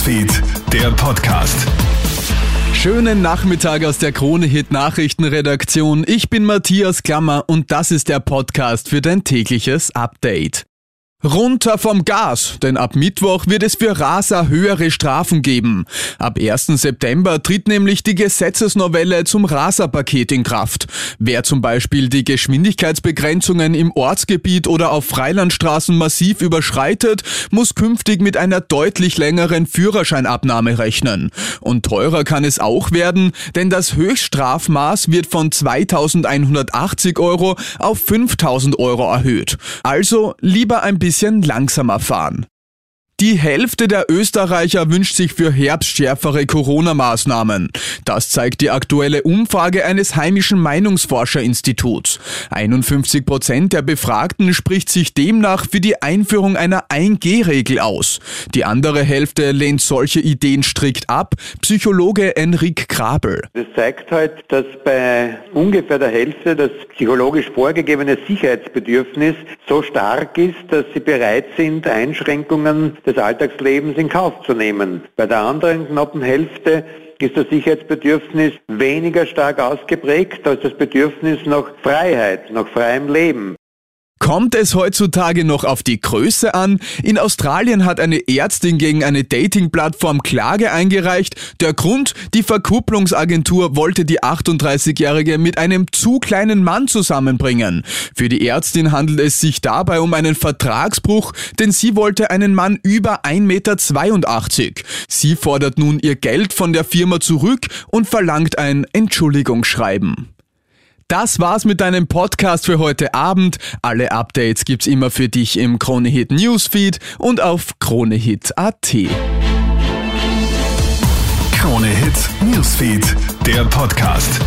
Newsfeed, der Podcast. Schönen Nachmittag aus der Krone Hit Nachrichtenredaktion. Ich bin Matthias Klammer und das ist der Podcast für dein tägliches Update. Runter vom Gas, denn ab Mittwoch wird es für Raser höhere Strafen geben. Ab 1. September tritt nämlich die Gesetzesnovelle zum Raserpaket in Kraft. Wer zum Beispiel die Geschwindigkeitsbegrenzungen im Ortsgebiet oder auf Freilandstraßen massiv überschreitet, muss künftig mit einer deutlich längeren Führerscheinabnahme rechnen. Und teurer kann es auch werden, denn das Höchststrafmaß wird von 2180 Euro auf 5000 Euro erhöht. Also lieber ein bisschen bisschen langsamer fahren. Die Hälfte der Österreicher wünscht sich für Herbst schärfere Corona-Maßnahmen. Das zeigt die aktuelle Umfrage eines heimischen Meinungsforscherinstituts. 51 Prozent der Befragten spricht sich demnach für die Einführung einer 1G-Regel aus. Die andere Hälfte lehnt solche Ideen strikt ab. Psychologe Enrik Krabel. Das zeigt halt, dass bei ungefähr der Hälfte das psychologisch vorgegebene Sicherheitsbedürfnis so stark ist, dass sie bereit sind, Einschränkungen des Alltagslebens in Kauf zu nehmen. Bei der anderen knappen Hälfte ist das Sicherheitsbedürfnis weniger stark ausgeprägt als das Bedürfnis nach Freiheit, nach freiem Leben. Kommt es heutzutage noch auf die Größe an? In Australien hat eine Ärztin gegen eine Dating-Plattform Klage eingereicht. Der Grund? Die Verkupplungsagentur wollte die 38-Jährige mit einem zu kleinen Mann zusammenbringen. Für die Ärztin handelt es sich dabei um einen Vertragsbruch, denn sie wollte einen Mann über 1,82 Meter. Sie fordert nun ihr Geld von der Firma zurück und verlangt ein Entschuldigungsschreiben. Das war's mit deinem Podcast für heute Abend. Alle Updates gibt's immer für dich im Kronehit Newsfeed und auf kronehit.at. Kronehit Newsfeed, der Podcast.